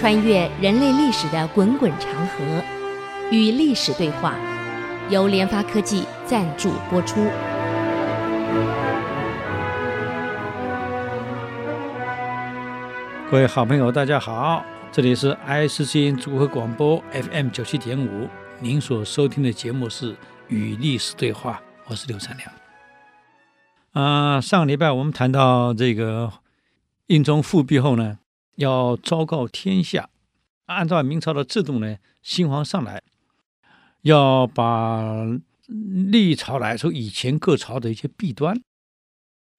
穿越人类历史的滚滚长河，与历史对话，由联发科技赞助播出。各位好朋友，大家好，这里是 ICC 组合广播 FM 九七点五，您所收听的节目是《与历史对话》，我是刘灿良。啊、上个礼拜我们谈到这个英宗复辟后呢，要昭告天下，按照明朝的制度呢，新皇上来，要把历朝来说以前各朝的一些弊端，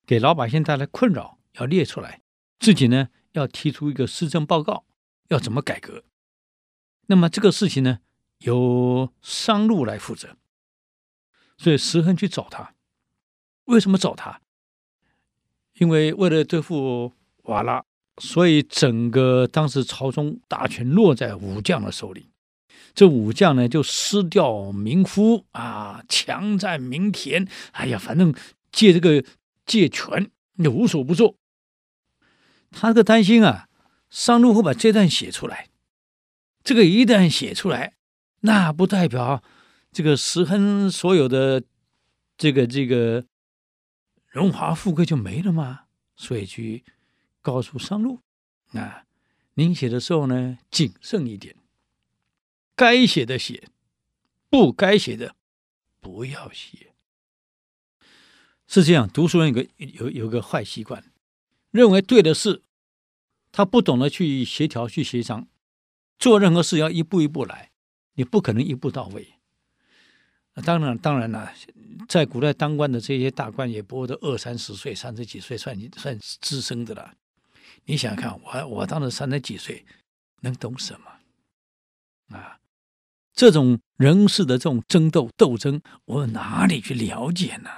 给老百姓带来困扰，要列出来，自己呢要提出一个施政报告，要怎么改革。那么这个事情呢，由商路来负责，所以石亨去找他，为什么找他？因为为了对付瓦剌。所以，整个当时朝中大权落在武将的手里，这武将呢就失掉民夫啊，强占民田，哎呀，反正借这个借权，你无所不做。他这个担心啊，商路会把这段写出来，这个一旦写出来，那不代表这个石亨所有的这个这个荣华富贵就没了吗？所以去。高速上路啊，您写的时候呢，谨慎一点，该写的写，不该写的不要写。是这样，读书人有个有有个坏习惯，认为对的事，他不懂得去协调、去协商，做任何事要一步一步来，你不可能一步到位。当然，当然了，在古代当官的这些大官，也不会都二三十岁、三十几岁算算资深的了。你想想看，我我当时三十几岁，能懂什么啊？这种人事的这种争斗斗争，我哪里去了解呢？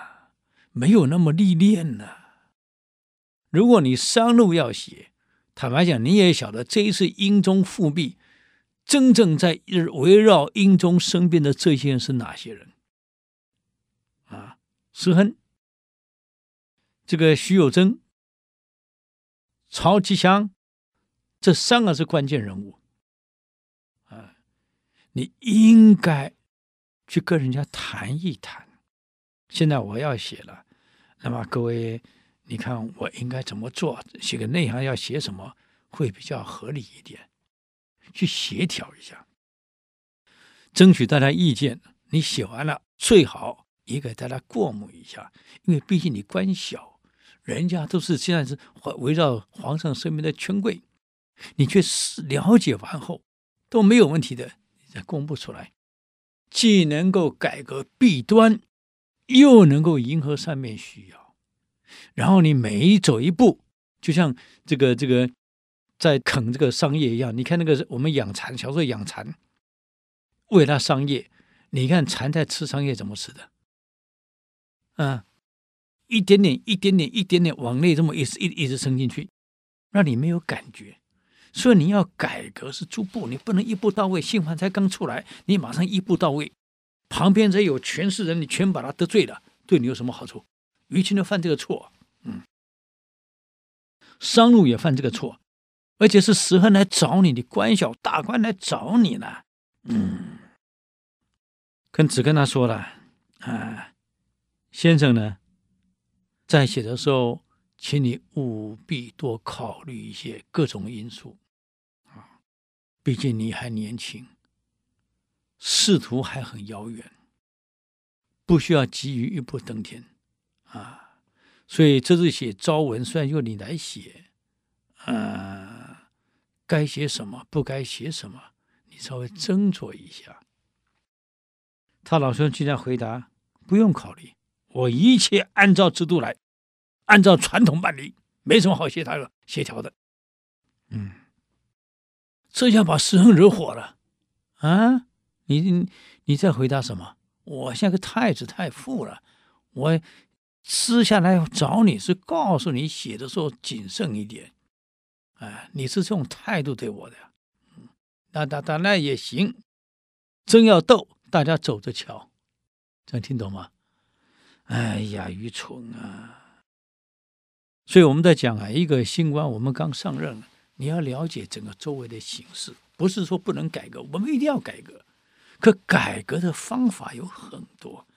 没有那么历练呢。如果你商路要写，坦白讲，你也晓得这一次英宗复辟，真正在围绕英宗身边的这些人是哪些人？啊，石亨，这个徐有贞。曹吉祥，这三个是关键人物啊！你应该去跟人家谈一谈。现在我要写了，那么各位，你看我应该怎么做？写个内行要写什么会比较合理一点？去协调一下，争取大家意见。你写完了，最好也给大家过目一下，因为毕竟你官小。人家都是现在是围绕皇上身边的权贵，你却是了解完后都没有问题的，你再公布出来，既能够改革弊端，又能够迎合上面需要，然后你每走一步，就像这个这个在啃这个桑叶一样。你看那个我们养蚕，小时候养蚕，喂它桑叶，你看蚕在吃桑叶怎么吃的？啊。一点点，一点点，一点点往内这么一直一一直伸进去，让你没有感觉。所以你要改革是逐步，你不能一步到位。新皇才刚出来，你马上一步到位，旁边这有权势人，你全把他得罪了，对你有什么好处？于其呢犯这个错，嗯，商禄也犯这个错，而且是石亨来找你，你官小大官来找你呢，嗯，跟只跟他说了啊，先生呢。在写的时候，请你务必多考虑一些各种因素啊，毕竟你还年轻，仕途还很遥远，不需要急于一步登天啊。所以这次写昭文，虽然由你来写，啊，该写什么，不该写什么，你稍微斟酌一下。他老兄竟然回答：不用考虑。我一切按照制度来，按照传统办理，没什么好协调的。协调的，嗯，这下把石亨惹火了啊！你你在回答什么？我像个太子太傅了，我私下来找你是告诉你写的时候谨慎一点，哎，你是这种态度对我的，嗯，那那那那也行，真要斗，大家走着瞧，这样听懂吗？哎呀，愚蠢啊！所以我们在讲啊，一个新官，我们刚上任，你要了解整个周围的形势，不是说不能改革，我们一定要改革。可改革的方法有很多，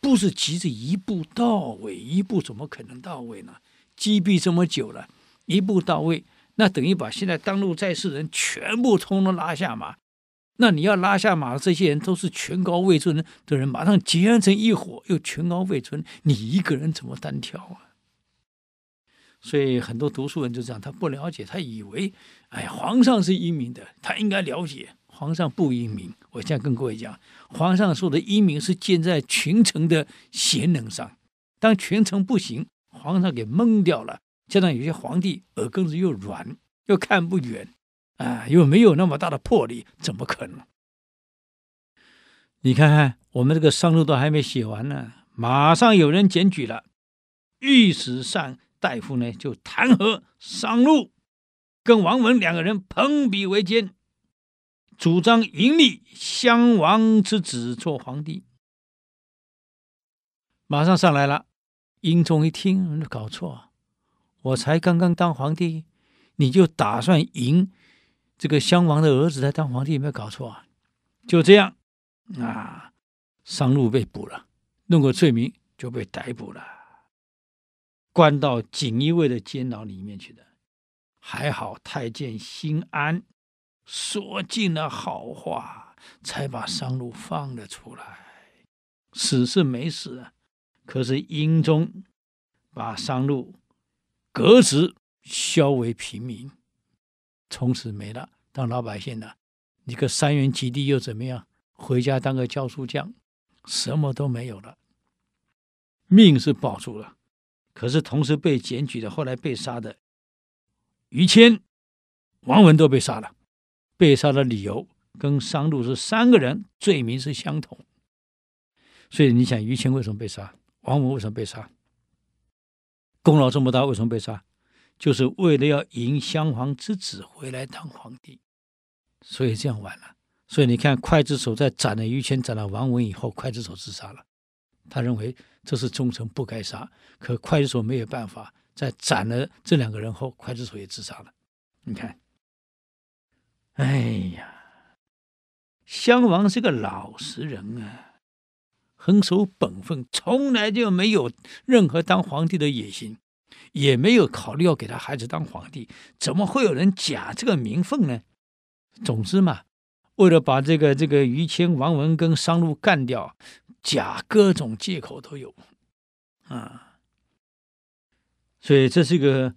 不是急着一步到位，一步怎么可能到位呢？积弊这么久了，一步到位，那等于把现在当路在世人全部通通拉下马。那你要拉下马的这些人都是权高位尊的人，马上结成一伙，又权高位尊，你一个人怎么单挑啊？所以很多读书人就这样，他不了解，他以为，哎，皇上是英明的，他应该了解，皇上不英明。我现在跟各位讲，皇上说的英明是建在群臣的贤能上，当群臣不行，皇上给蒙掉了。加上有些皇帝耳根子又软，又看不远，啊，又没有那么大的魄力，怎么可能？你看看，我们这个商录都还没写完呢，马上有人检举了，御史上大夫呢就弹劾商录跟王文两个人朋比为奸，主张迎立襄王之子做皇帝。马上上来了，英宗一听，搞错，我才刚刚当皇帝，你就打算迎这个襄王的儿子来当皇帝，有没有搞错啊？就这样，啊，商路被捕了，弄个罪名就被逮捕了。关到锦衣卫的监牢里面去的，还好太监心安说尽了好话，才把商录放了出来。死是没死，可是英宗把商录革职，削为平民，从此没了，当老百姓了。你个三元及第又怎么样？回家当个教书匠，什么都没有了，命是保住了。可是同时被检举的，后来被杀的于谦、王文都被杀了。被杀的理由跟商录是三个人罪名是相同。所以你想，于谦为什么被杀？王文为什么被杀？功劳这么大，为什么被杀？就是为了要迎襄王之子回来当皇帝。所以这样完了。所以你看，刽子手在斩了于谦、斩了王文以后，刽子手自杀了。他认为这是忠臣，不该杀。可刽子手没有办法，在斩了这两个人后，刽子手也自杀了。你看，哎呀，襄王是个老实人啊，很守本分，从来就没有任何当皇帝的野心，也没有考虑要给他孩子当皇帝。怎么会有人假这个名分呢？总之嘛，为了把这个这个于谦、王文跟商录干掉。假各种借口都有，啊，所以这是一个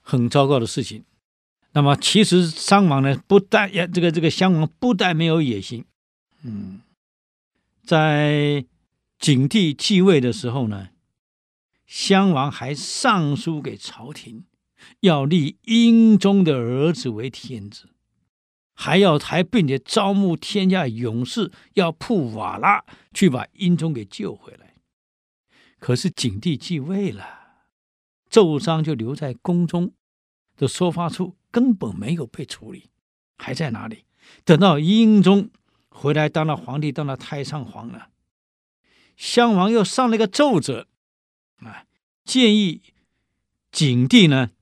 很糟糕的事情。那么，其实商王呢，不但也，这个这个襄王不但没有野心，嗯，在景帝继位的时候呢，襄王还上书给朝廷，要立英宗的儿子为天子。还要还并且招募天下勇士，要铺瓦剌去把英宗给救回来。可是景帝继位了，奏章就留在宫中的收发处，根本没有被处理，还在哪里？等到英宗回来当了皇帝，当了太上皇了，襄王又上了一个奏折，啊，建议景帝呢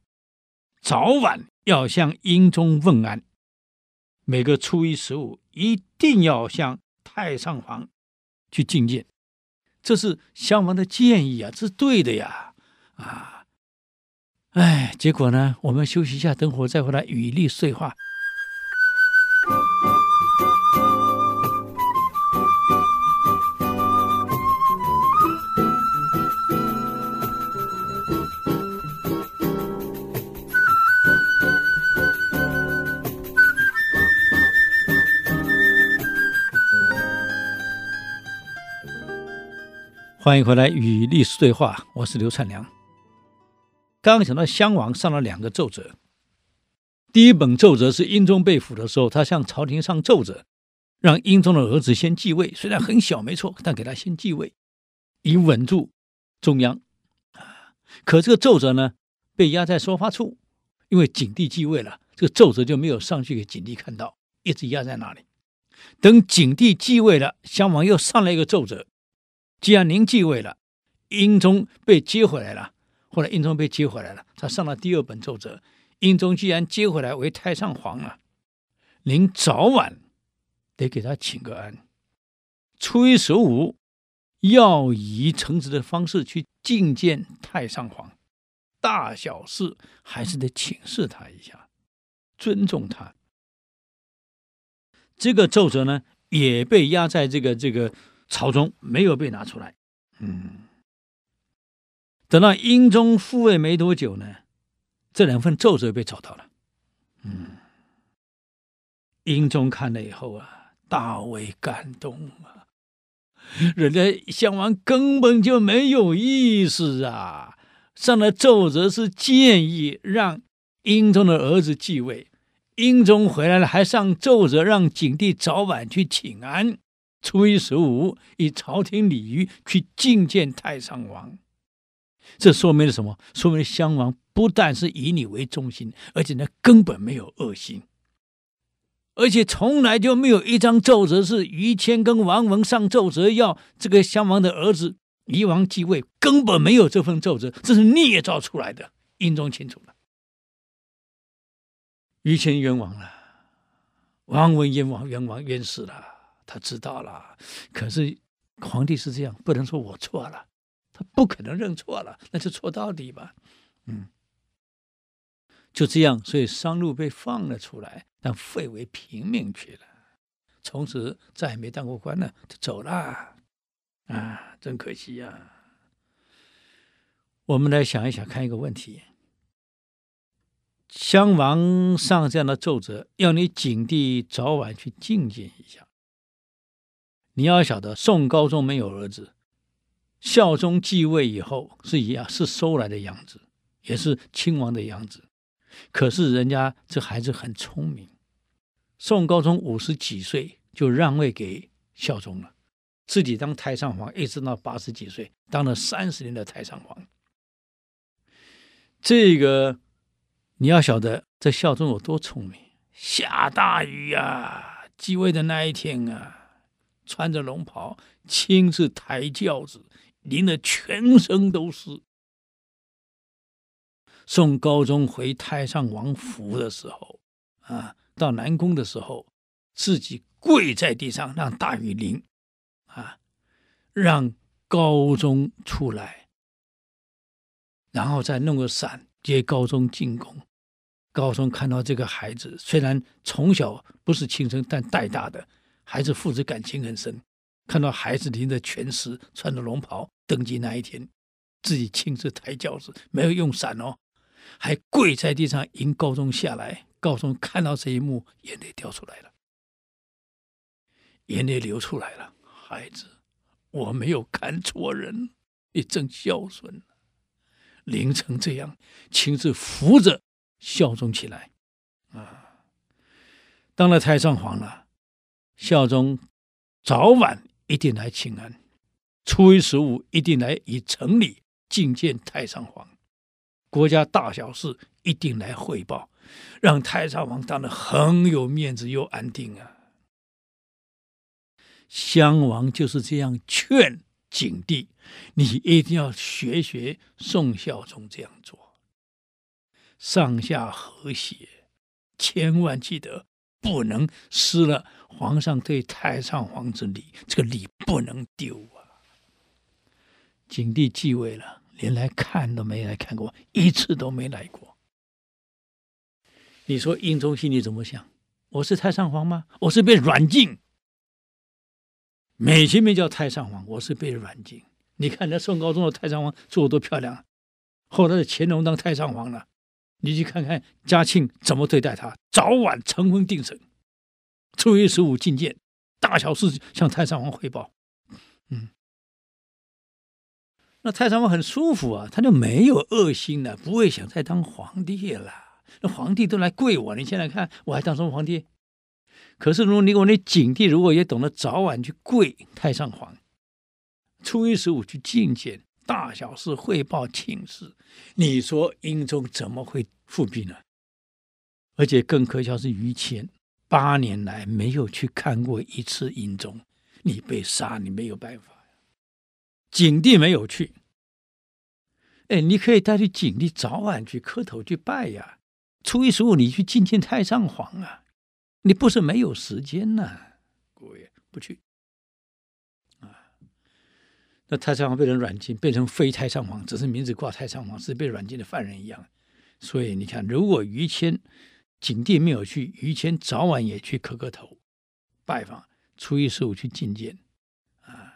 早晚要向英宗问安。每个初一十五一定要向太上皇去觐见，这是襄王的建议啊，这是对的呀，啊，哎，结果呢，我们休息一下，等会再回来与历史对话。欢迎回来与历史对话，我是刘灿良。刚刚讲到襄王上了两个奏折，第一本奏折是英宗被俘的时候，他向朝廷上奏折，让英宗的儿子先继位，虽然很小没错，但给他先继位，以稳住中央。啊，可这个奏折呢，被压在收发处，因为景帝继位了，这个奏折就没有上去给景帝看到，一直压在那里。等景帝继位了，襄王又上了一个奏折。既然您继位了，英宗被接回来了。后来英宗被接回来了，他上了第二本奏折，英宗既然接回来为太上皇了，您早晚得给他请个安。初一十五要以臣子的方式去觐见太上皇，大小事还是得请示他一下，尊重他。这个奏折呢，也被压在这个这个朝中，没有被拿出来。嗯，等到英宗复位没多久呢，这两份奏折被找到了。嗯，英宗看了以后啊，大为感动啊。人家襄王根本就没有意思啊，上的奏折是建议让英宗的儿子继位。英宗回来了，还上奏折让景帝早晚去请安。初一十五以朝廷礼仪去觐见太上皇，这说明了什么？说明襄王不但是以你为中心，而且呢根本没有恶心，而且从来就没有一张奏折是于谦跟王文上奏折要这个襄王的儿子夷王继位，根本没有这份奏折，这是捏造出来的。英宗清楚了。于谦冤枉了，王文冤枉冤枉冤死了，他知道了。可是皇帝是这样，不能说我错了，他不可能认错了，那就错到底吧。嗯，就这样，所以商禄被放了出来，但废为平民去了，从此再也没当过官了，就走了。啊，真可惜呀、我们来想一想，看一个问题。襄王上这样的奏折，要你景帝早晚去觐见一下。你要晓得，宋高宗没有儿子，孝宗继位以后是一样，是收来的养子，也是亲王的养子。可是人家这孩子很聪明，宋高宗五十几岁就让位给孝宗了，自己当太上皇，一直到八十几岁，当了三十年的太上皇。这个。你要晓得，这孝宗有多聪明。下大雨啊，继位的那一天啊，穿着龙袍，亲自抬轿子，淋得全身都是。宋高宗回太上王府的时候，啊，到南宫的时候，自己跪在地上，让大雨淋，啊，让高宗出来，然后再弄个伞接高宗进宫。高宗看到这个孩子，虽然从小不是亲生，但带大的孩子父子感情很深。看到孩子淋着全湿，穿着龙袍登基那一天，自己亲自抬轿子，没有用伞哦，还跪在地上迎高宗下来。高宗看到这一幕，眼泪掉出来了，眼泪流出来了。孩子，我没有看错人，你真孝顺，淋成这样，亲自扶着。孝宗起来，啊，当了太上皇了，孝宗早晚一定来请安，初一十五一定来以臣礼觐见太上皇，国家大小事一定来汇报，让太上皇当得很有面子又安定啊。襄王就是这样劝景帝，你一定要学学宋孝宗这样做。上下和谐，千万记得不能失了皇上对太上皇之礼，这个礼不能丢啊！景帝继位了，连来看都没来看过，一次都没来过。你说英宗心里怎么想？我是太上皇吗？我是被软禁，美其名叫太上皇，我是被软禁。你看那宋高宗的太上皇做的多漂亮，后来的乾隆当太上皇了。你去看看嘉庆怎么对待他，早晚成婚定省，初一十五觐见，大小事向太上皇汇报。嗯，那太上皇很舒服啊，他就没有恶心了，不会想再当皇帝了。那皇帝都来跪我，你现在看我还当什么皇帝？可是如果你我那景帝如果也懂得早晚去跪太上皇，初一十五去觐见。大小事汇报请示，你说英宗怎么会复辟呢？而且更可笑是于谦八年来没有去看过一次英宗，你被杀你没有办法呀。景帝没有去，哎，你可以带着景帝早晚去磕头去拜呀。初一十五你去觐见太上皇啊，你不是没有时间呐、啊？各位不去？那太上皇被人软禁，变成非太上皇，只是名字挂太上皇，是被软禁的犯人一样。所以你看，如果于谦景帝没有去，于谦早晚也去磕个头拜访，初一十五去觐见。啊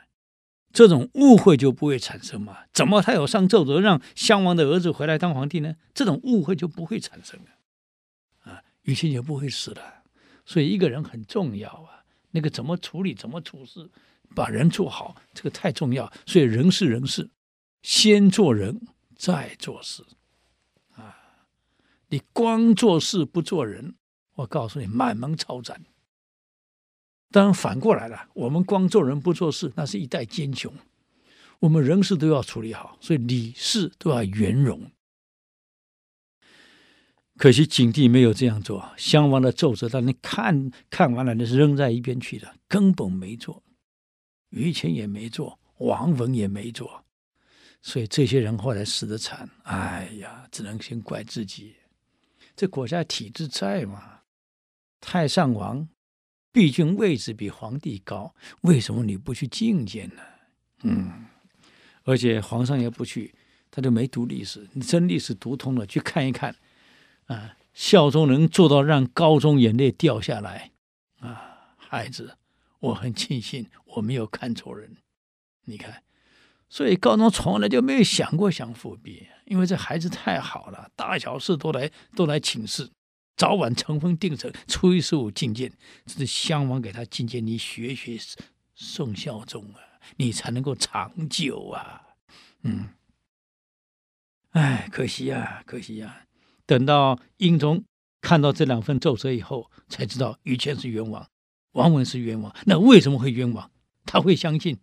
这种误会就不会产生嘛？怎么他有上奏折让襄王的儿子回来当皇帝呢？这种误会就不会产生了，啊，于谦就不会死了。所以一个人很重要啊，那个怎么处理、怎么处事，把人做好，这个太重要。所以人事人事，先做人再做事，啊，你光做事不做人，我告诉你，满门抄斩。当然反过来了，我们光做人不做事，那是一代奸雄。我们人事都要处理好，所以理事都要圆融。可惜景帝没有这样做，襄王的奏折当你看看完了，那是扔在一边去的，根本没做。于谦也没做，王文也没做，所以这些人后来死得惨。哎呀，只能先怪自己。这国家体制在嘛，太上皇。毕竟位置比皇帝高，为什么你不去觐见呢？嗯，而且皇上也不去，他就没读历史。你真历史读通了，去看一看，啊，孝忠能做到让高宗眼泪掉下来，啊，孩子，我很庆幸我没有看错人。你看，所以高宗从来就没有想过想复辟，因为这孩子太好了，大小事都来都来请示。早晚成风定成，初一十五觐见，这是襄王给他觐见，你学学宋孝宗啊，你才能够长久啊。嗯，哎，可惜呀，可惜呀。等到英宗看到这两份奏折以后，才知道于谦是冤枉，王文是冤枉。那为什么会冤枉？他会相信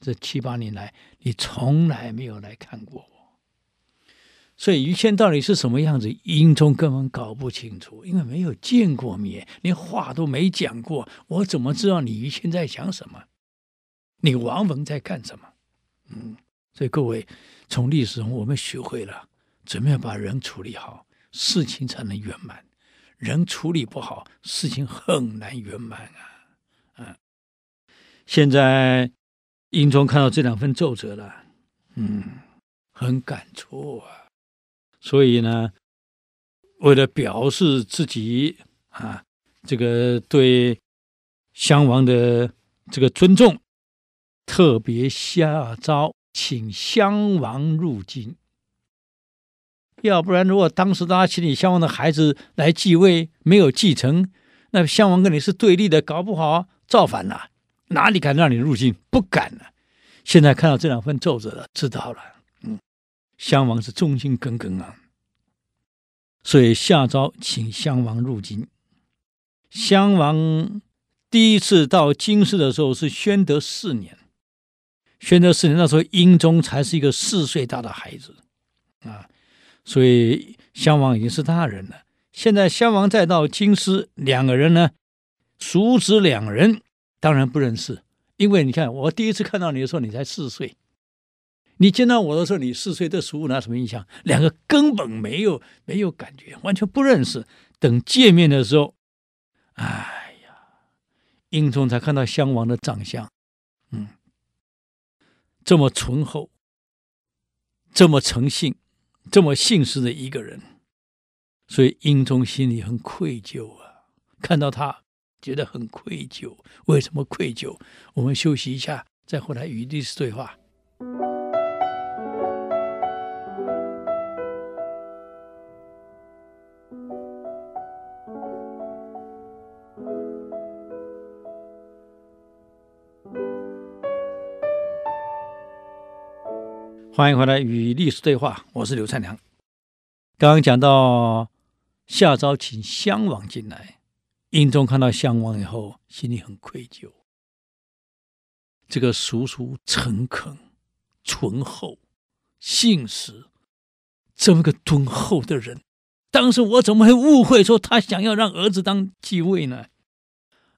这七八年来你从来没有来看过我。所以于谦到底是什么样子？英宗根本搞不清楚，因为没有见过面，连话都没讲过，我怎么知道你于谦在想什么？你王文在干什么？嗯，所以各位从历史中我们学会了怎么样把人处理好，事情才能圆满。人处理不好，事情很难圆满啊！嗯，现在英宗看到这两份奏折了，嗯，很感触啊。所以呢，为了表示自己啊，这个对襄王的这个尊重，特别下诏请襄王入京。要不然，如果当时大家请你襄王的孩子来继位，没有继承，那襄王跟你是对立的，搞不好造反了，哪里敢让你入京？不敢了。现在看到这两份奏折了，知道了。嗯襄王是忠心耿耿啊，所以下诏请襄王入京。襄王第一次到京师的时候是宣德四年，宣德四年那时候英宗才是一个四岁大的孩子啊，所以襄王已经是大人了。现在襄王再到京师，两个人呢，叔侄两人当然不认识，因为你看我第一次看到你的时候，你才四岁。你见到我的时候，你四岁，对十五哪什么印象？两个根本没有没有感觉，完全不认识。等见面的时候，哎呀，英宗才看到襄王的长相，嗯，这么醇厚，这么诚信，这么信实的一个人，所以英宗心里很愧疚啊。看到他，觉得很愧疚。为什么愧疚？我们休息一下，再回来与历史对话。欢迎回来与历史对话，我是刘灿良。刚刚讲到夏昭请襄王进来，英宗看到襄王以后，心里很愧疚。这个叔叔诚恳、醇厚、信实，这么个敦厚的人，当时我怎么会误会说他想要让儿子当继位呢？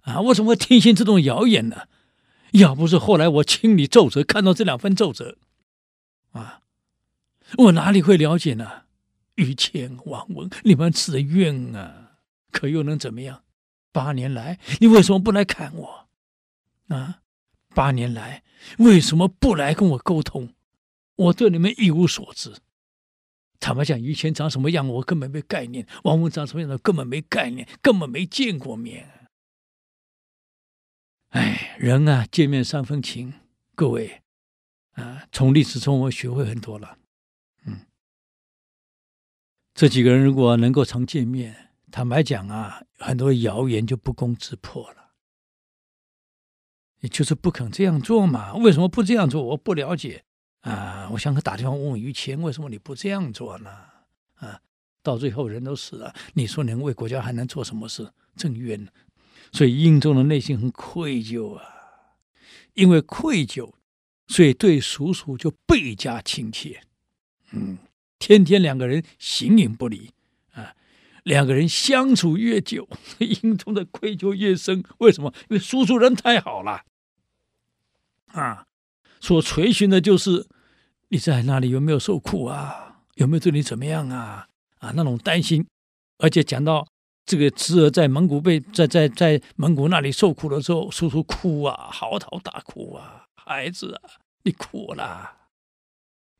啊，我怎么会听信这种谣言呢？要不是后来我清理奏折，看到这两份奏折。啊，我哪里会了解呢？于谦、王文，你们自愿啊，可又能怎么样？八年来，你为什么不来看我？啊，八年来，为什么不来跟我沟通？我对你们一无所知。坦白讲，于谦长什么样，我根本没概念；王文长什么样的，根本没概念，根本没见过面。哎，人啊，见面三分情。各位啊，从历史中我学会很多了。嗯，这几个人如果能够常见面，坦白讲啊，很多谣言就不攻自破了。也就是不肯这样做嘛？为什么不这样做？我不了解啊！我想打电话问问于谦，为什么你不这样做呢？啊，到最后人都死了，你说能为国家还能做什么事？真冤！所以英宗的内心很愧疚啊。因为愧疚，所以对叔叔就倍加亲切。嗯，天天两个人形影不离啊，两个人相处越久，英宗的愧疚越深。为什么？因为叔叔人太好了啊，所垂询的就是你在那里有没有受苦啊，有没有对你怎么样啊？啊，那种担心，而且讲到。这个侄儿在蒙古被在在在蒙古那里受苦的时候，叔叔哭啊，嚎啕大哭啊，孩子啊，你哭了，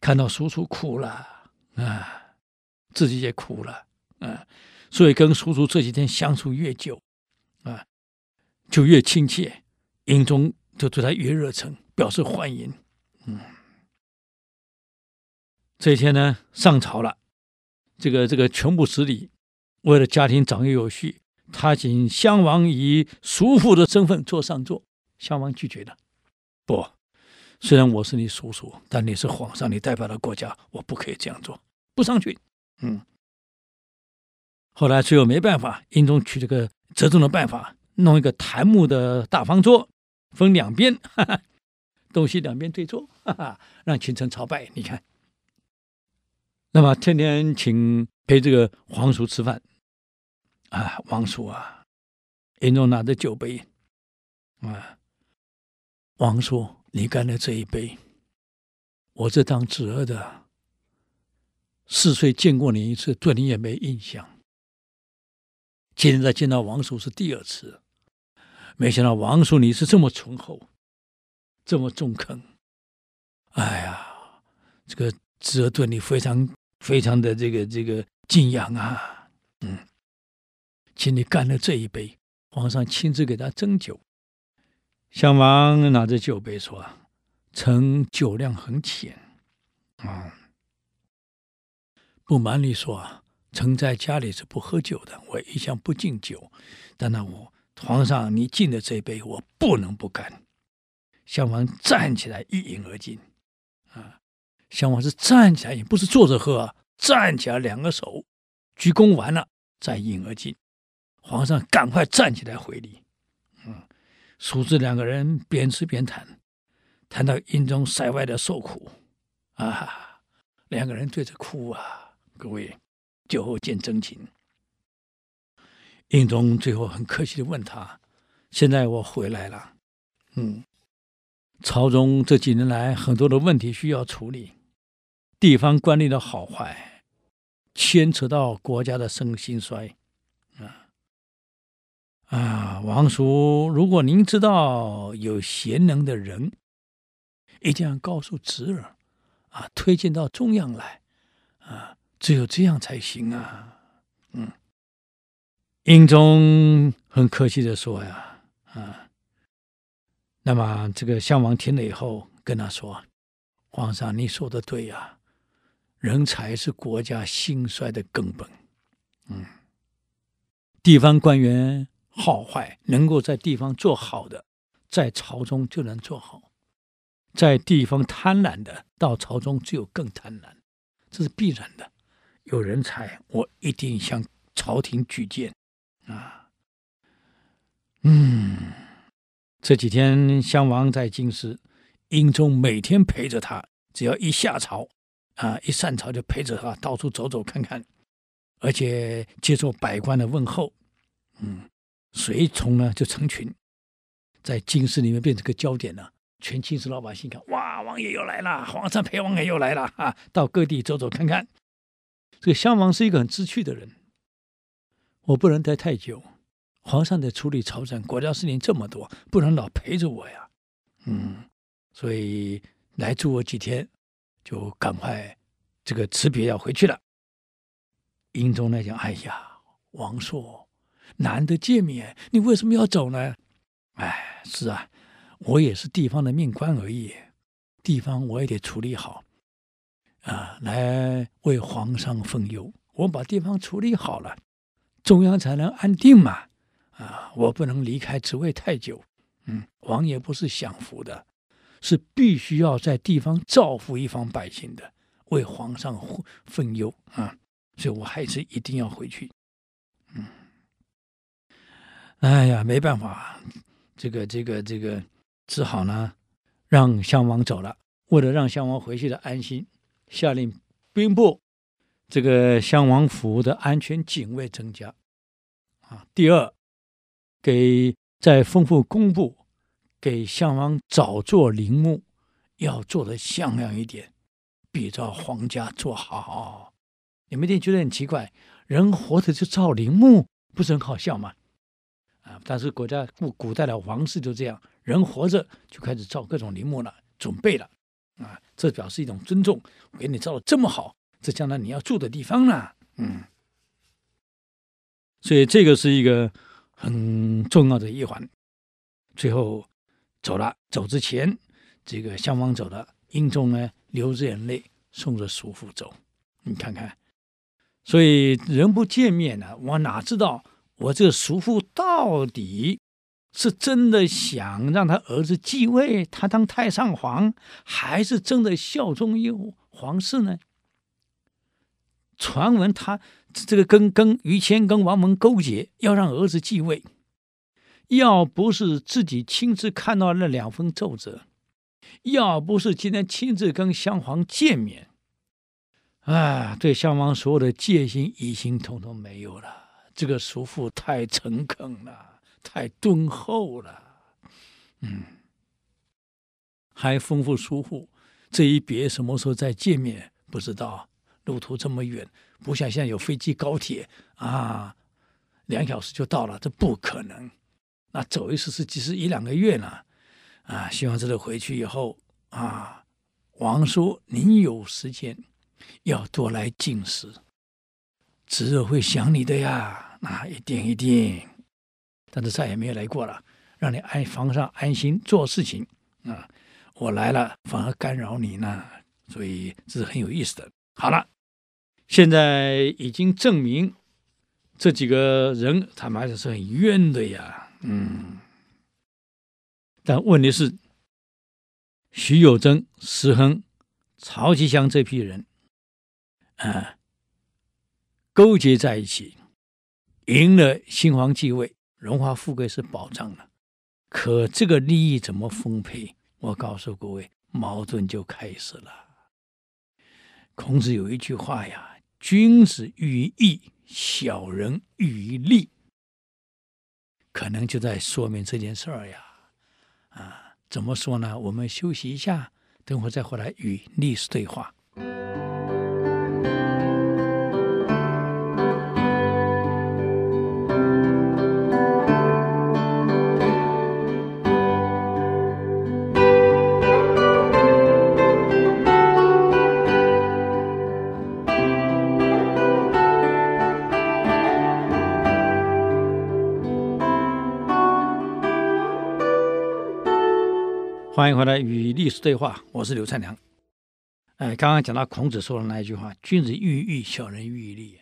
看到叔叔哭了啊，自己也哭了啊，所以跟叔叔这几天相处越久啊，就越亲切，英宗就对他越热忱，表示欢迎。嗯，这一天呢，上朝了，这个这个全部使礼。为了家庭长幼有序，他请襄王以叔父的身份坐上座。襄王拒绝了，不，虽然我是你叔叔，但你是皇上，你代表了国家，我不可以这样做，不上去。嗯。后来最后没办法，英宗取这个折中的办法，弄一个檀木的大方桌，分两边，哈哈，东西两边对坐，哈哈，让群臣朝拜。你看，那么天天请陪这个皇叔吃饭。啊，王叔啊，英宗拿着酒杯，啊，王叔，你干了这一杯，我这当侄儿的，四岁见过你一次，对你也没印象。今天再见到王叔是第二次，没想到王叔你是这么醇厚，这么中肯。哎呀，这个侄儿对你非常非常的这个这个敬仰啊，嗯。请你干了这一杯，皇上亲自给他斟酒。襄王拿着酒杯说：“臣酒量很浅啊，不瞒你说，臣在家里是不喝酒的，我一向不敬酒。但那我皇上你敬的这杯，我不能不干。”襄王站起来一饮而尽。啊，襄王是站起来饮，不是坐着喝啊，站起来两个手鞠躬完了再饮而尽。皇上赶快站起来回礼，叔侄两个人边吃边谈，谈到英宗塞外的受苦，啊，两个人对着哭啊，各位酒后见真情。英宗最后很客气的问他：“现在我回来了，嗯，朝中这几年来很多的问题需要处理，地方官吏的好坏，牵扯到国家的盛兴衰。”啊，王叔，如果您知道有贤能的人，一定要告诉侄儿，啊，推荐到中央来，啊，只有这样才行啊。嗯，英宗很客气的说呀，啊，那么这个项王听了以后，跟他说，皇上你说的对呀，人才是国家兴衰的根本。嗯，地方官员。好坏能够在地方做好的，在朝中就能做好；在地方贪婪的，到朝中只有更贪婪，这是必然的。有人才，我一定向朝廷举荐啊。嗯，这几天襄王在京师，英宗每天陪着他，只要一下朝啊，一上朝就陪着他到处走走看看，而且接受百官的问候。嗯。随从呢就成群，在京师里面变成个焦点了。全京师老百姓看，哇，王爷又来了，皇上陪王爷又来了啊！到各地走走看看。这个襄王是一个很知趣的人，我不能待太久，皇上在处理朝政，国家事情这么多，不能老陪着我呀。嗯，所以来住我几天，就赶快这个辞别要回去了。英宗来讲，哎呀，王朔难得见面，你为什么要走呢？哎，是啊，我也是地方的命官而已，地方我也得处理好。啊，来为皇上分忧。我把地方处理好了，中央才能安定嘛。啊，我不能离开职位太久。嗯，王爷不是享福的，是必须要在地方造福一方百姓的，为皇上分忧啊。所以我还是一定要回去。哎呀，没办法，这个这个这个，只好呢，让襄王走了。为了让襄王回去的安心。下令兵部这个襄王府的安全警卫增加啊。第二，给在丰富工部给襄王早做陵墓，要做的像样一点，比照皇家做好。你们一定觉得很奇怪，人活着就造陵墓，不是很好笑吗？但是国家古古代的王室就这样，人活着就开始造各种陵墓了，准备了。啊，这表示一种尊重。我给你造的这么好，这将来你要住的地方呢。嗯，所以这个是一个很重要的一环。最后走了，走之前，这个襄王走了，英宗呢流着眼泪送着叔父走。你看看，所以人不见面呢，我哪知道我这个叔父到底？是真的想让他儿子继位，他当太上皇，还是真的效忠于皇室呢？传闻他这个跟跟于谦跟王蒙勾结，要让儿子继位。要不是自己亲自看到那两封奏折，要不是今天亲自跟襄皇见面，啊，对襄王所有的戒心疑心统统没有了。这个叔父太诚恳了。太敦厚了，嗯，还吩咐叔父，这一别什么时候再见面不知道，路途这么远，不像现在有飞机高铁啊，两小时就到了，这不可能。那走一次是其实一两个月呢，啊，希望这个回去以后啊，王叔您有时间要多来进食，侄儿会想你的呀，那、一定一定。但是再也没有来过了，让你安皇上安心做事情啊！我来了反而干扰你呢，所以这是很有意思的。好了，现在已经证明这几个人他们还是很冤的呀，嗯。但问题是，徐有贞、石亨、曹吉祥这批人啊，勾结在一起，赢了新皇继位。荣华富贵是保障了，可这个利益怎么分配？我告诉各位，矛盾就开始了。孔子有一句话呀：“君子喻于义，小人喻于利。”可能就在说明这件事儿呀。啊，怎么说呢？我们休息一下，等会儿再回来与历史对话。欢迎回来与历史对话，我是刘灿良。哎，刚刚讲到孔子说的那一句话：“君子喻于义，小人喻于利。”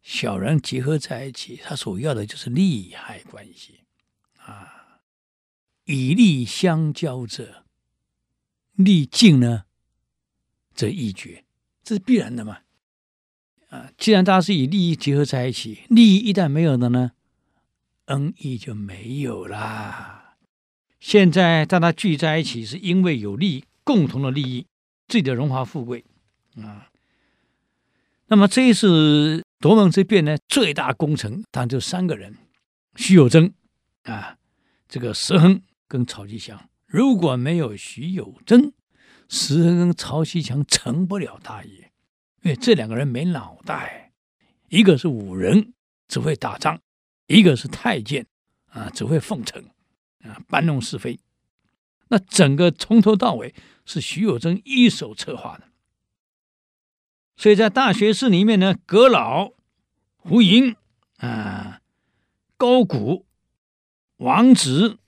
小人结合在一起，他所要的就是利害关系啊。以利相交者，利尽呢，则义绝，这是必然的嘛。啊，既然大家是以利益结合在一起，利益一旦没有了呢，恩义就没有啦。现在大家聚在一起，是因为有利，共同的利益，自己的荣华富贵啊。那么这一次夺门之变呢，最大功臣当然就三个人：徐有贞啊，这个石亨跟曹吉祥。如果没有徐有贞，石亨跟曹吉祥成不了大业，因为这两个人没脑袋，一个是武人，只会打仗；一个是太监，啊，只会奉承，啊，搬弄是非。那整个从头到尾是徐有贞一手策划的。所以在大学士里面呢，阁老、胡盈啊、高古、王直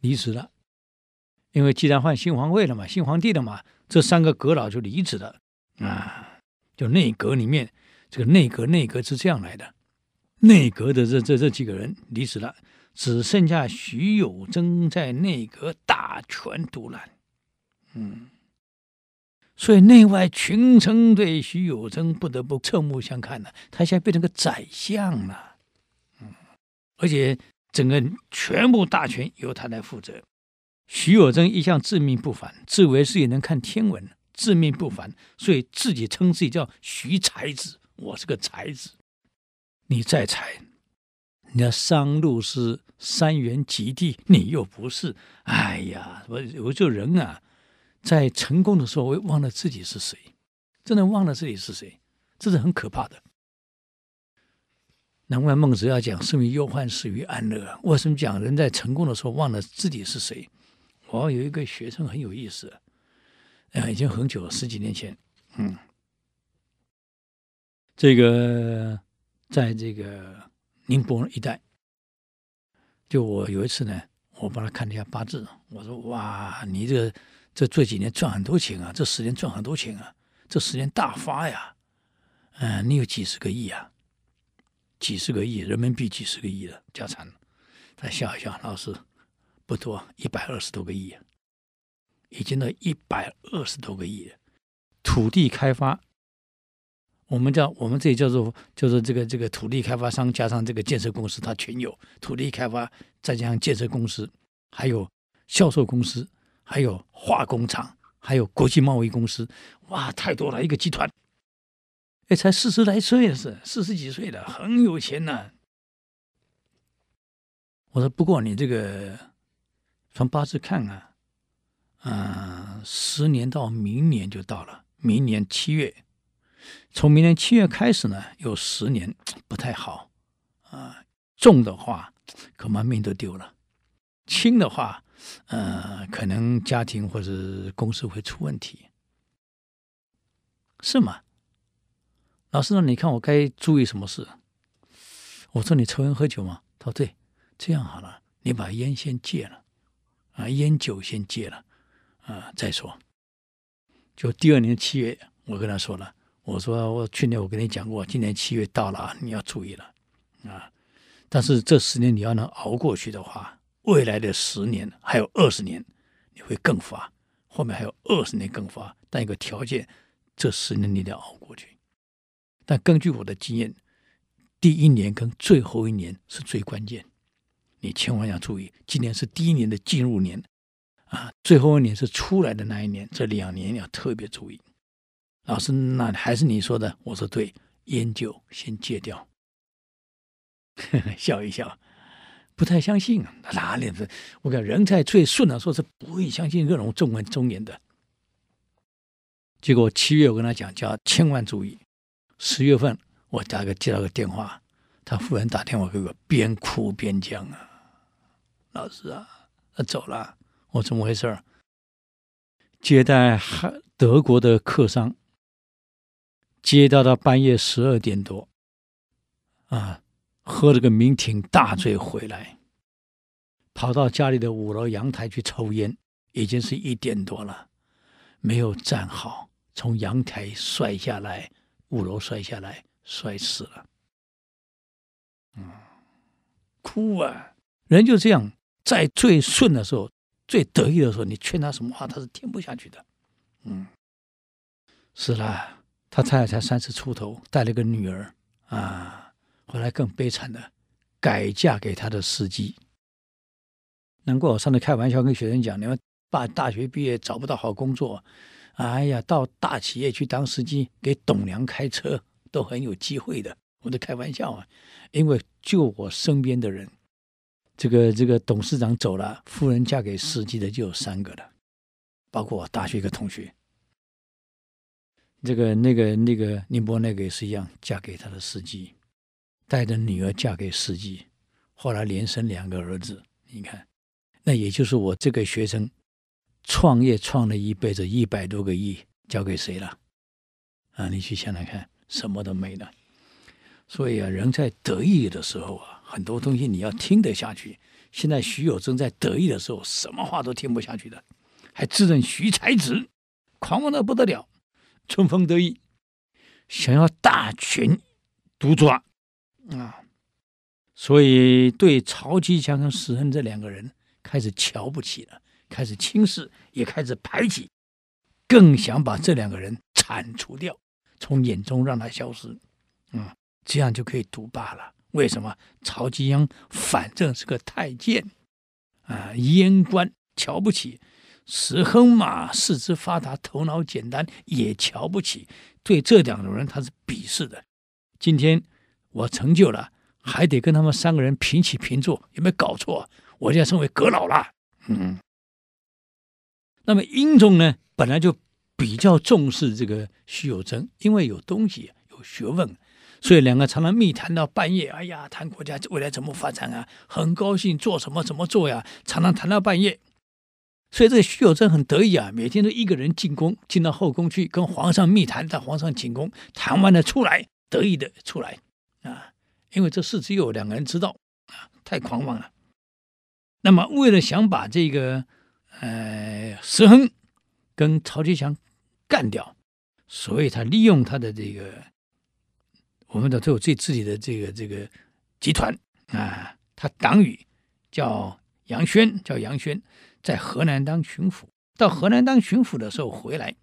离职了，因为既然换新皇位了嘛，新皇帝了嘛，这三个阁老就离职了啊。就内阁里面，这个内阁内阁是这样来的，内阁的这这这几个人离职了，只剩下徐有贞在内阁大权独揽，嗯。所以内外群臣对徐有贞不得不侧目相看了，他现在变成个宰相了，嗯，而且整个全部大权由他来负责。徐有贞一向自命不凡，自为是也能看天文，自命不凡，所以自己称自己叫徐才子，我是个才子。你再才，你要商路是三元及第，你又不是，哎呀，我我就人啊。在成功的时候，会忘了自己是谁，真的忘了自己是谁，这是很可怕的。难怪孟子要讲“生于忧患，死于安乐”。为什么讲人在成功的时候忘了自己是谁？我有一个学生很有意思，啊，已经很久了，十几年前，嗯，这个在这个宁波一带，就我有一次呢，我帮他看了一下八字，我说：“哇，你这。”这这几年赚很多钱啊！这十年赚很多钱啊！这十年大发呀！嗯，你有几十个亿啊？几十个亿人民币，几十个亿的家产。他笑一笑，老师不多，一百二十多个亿啊，已经到一百二十多个亿了。土地开发，我们叫我们这里叫做叫做这个这个土地开发商加上这个建设公司，它全有土地开发，再加上建设公司，还有销售公司。还有化工厂，还有国际贸易公司，哇，太多了，一个集团。哎，才四十来岁，是四十几岁了，很有钱呢。我说，不过你这个从八字看啊，嗯，十年到明年就到了，明年七月，从明年七月开始呢，有十年不太好啊，重的话恐怕命都丢了，轻的话。呃，可能家庭或者公司会出问题，是吗？老师，那你看我该注意什么事？我说你抽烟喝酒吗？他说对，这样好了，你把烟先戒了，啊，烟酒先戒了，啊，再说。就第二年七月，我跟他说了，我说我去年我跟你讲过，今年七月到了，你要注意了，啊，但是这十年你要能熬过去的话。未来的十年还有二十年，你会更发；后面还有二十年更发。但一个条件，这十年你得熬过去。但根据我的经验，第一年跟最后一年是最关键，你千万要注意。今年是第一年的进入年，啊，最后一年是出来的那一年，这两年要特别注意。老师，那还是你说的？我说对，烟酒先戒掉。笑一笑。不太相信啊，哪里是？我看人在最顺的时候是不会相信各种忠文忠言的。结果七月我跟他讲，叫千万注意。十月份我大概接到个电话，他夫人打电话给我，边哭边讲啊，老师啊，他走了。我怎么回事儿？接待德国的客商，接待到半夜十二点多，啊。喝了个酩酊大醉回来，跑到家里的五楼阳台去抽烟，已经是一点多了，没有站好，从阳台摔下来，五楼摔下来，摔死了。嗯，哭啊！人就这样，在最顺的时候、最得意的时候，你劝他什么话，他是听不下去的。嗯，是啦，他太太才三十出头，带了个女儿啊。后来更悲惨的，改嫁给他的司机。难怪我上次开玩笑跟学生讲：你们爸大学毕业找不到好工作，哎呀，到大企业去当司机，给董娘开车都很有机会的。我在开玩笑啊，因为就我身边的人，这个这个董事长走了，夫人嫁给司机的就有三个了，包括我大学一个同学。这个那个那个宁波那个也是一样，嫁给他的司机。带着女儿嫁给司机，后来连生两个儿子。你看，那也就是我这个学生创业创了一辈子一百多个亿，交给谁了？啊，你去想想看，什么都没了。所以啊，人在得意的时候啊，很多东西你要听得下去。现在徐有贞在得意的时候，什么话都听不下去的，还自认徐才子，狂妄的不得了，春风得意，想要大权独抓啊！所以对曹吉祥跟石亨这两个人开始瞧不起了，开始轻视，也开始排挤，更想把这两个人铲除掉，从眼中让他消失啊！这样就可以独霸了。为什么曹吉祥反正是个太监啊，阉官瞧不起；石亨嘛，四肢发达，头脑简单，也瞧不起。对这两种人他是鄙视的。今天我成就了，还得跟他们三个人平起平坐，有没有搞错？我就要成为阁老了。嗯。那么英宗呢，本来就比较重视这个徐有贞，因为有东西，有学问。所以两个常常密谈到半夜，哎呀，谈国家未来怎么发展啊，很高兴做什么怎么做呀，常常谈到半夜。所以这个徐有贞很得意啊，每天都一个人进宫，进到后宫去跟皇上密谈，到皇上寝宫，谈完了出来，得意的出来啊，因为这事只有两个人知道啊，太狂妄了。那么为了想把这个呃石亨跟曹吉祥干掉，所以他利用他的这个。我们的都有自自己的这个这个集团啊，他党羽叫杨宣，叫杨宣，在河南当巡抚。到河南当巡抚的时候回来，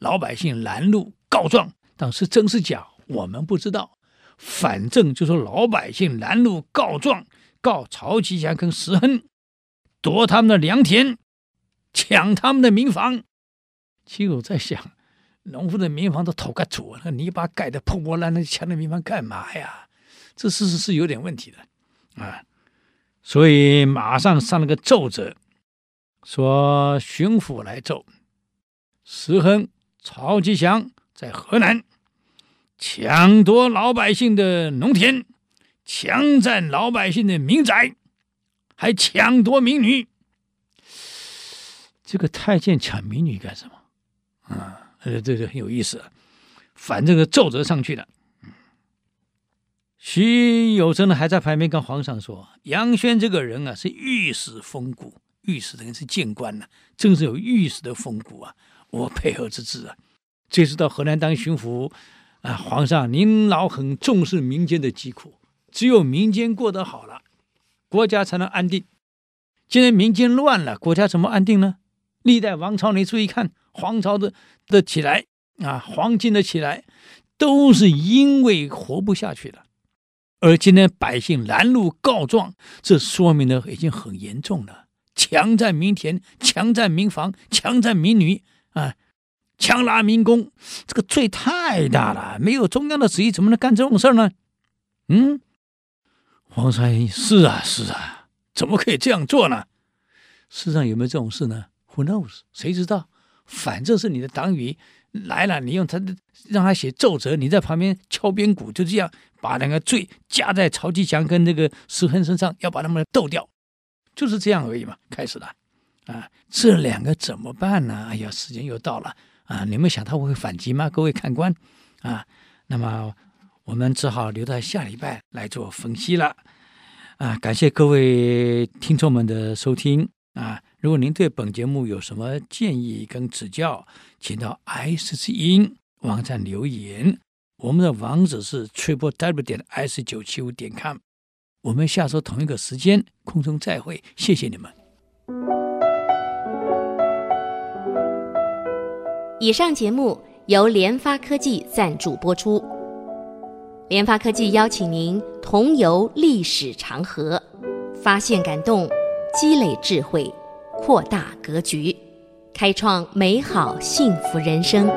老百姓拦路告状，当时真是假我们不知道。反正就说老百姓拦路告状，告曹吉祥跟石亨夺他们的良田，抢他们的民房。其实我在想。农夫的民房都土个土，那泥巴盖的破破烂烂，抢那民房干嘛呀？这事实是有点问题的啊！所以马上上了个奏折，说巡抚来奏：石亨、曹吉祥在河南抢夺老百姓的农田，强占老百姓的民宅，还抢夺民女。这个太监抢民女干什么？啊！呃，这个很有意思，反正个奏折上去了。徐有贞呢，还在旁边跟皇上说：“杨宣这个人啊，是御史风骨，御史等于是谏官呐、正是有御史的风骨啊。我配合之至啊。这次到河南当巡抚啊，皇上您老很重视民间的疾苦，只有民间过得好了，国家才能安定。既然民间乱了，国家怎么安定呢？历代王朝，你注意看。”皇朝的的起来啊，黄金的起来，都是因为活不下去了。而今天百姓拦路告状，这说明的已经很严重了，强占民田，强占民房，强占民女啊，强拉民工，这个罪太大了。没有中央的旨意，怎么能干这种事儿呢？嗯，皇上是啊是啊，怎么可以这样做呢？世上有没有这种事呢？Who knows？谁知道？反正是你的党羽来了，你用他的让他写奏折，你在旁边敲边鼓，就这样把两个罪加在曹吉祥跟那个石亨身上，要把他们斗掉，就是这样而已嘛。开始了啊，这两个怎么办呢？哎呀，时间又到了啊！你们想他会反击吗？各位看官啊，那么我们只好留到下礼拜来做分析了啊！感谢各位听众们的收听啊！如果您对本节目有什么建议跟指教，请到 S 之音网站留言。我们的网址是 triple w 点 s 九七五点 com。我们下周同一个时间空中再会，谢谢你们。以上节目由联发科技赞助播出。联发科技邀请您同游历史长河，发现感动，积累智慧。扩大格局，开创美好幸福人生。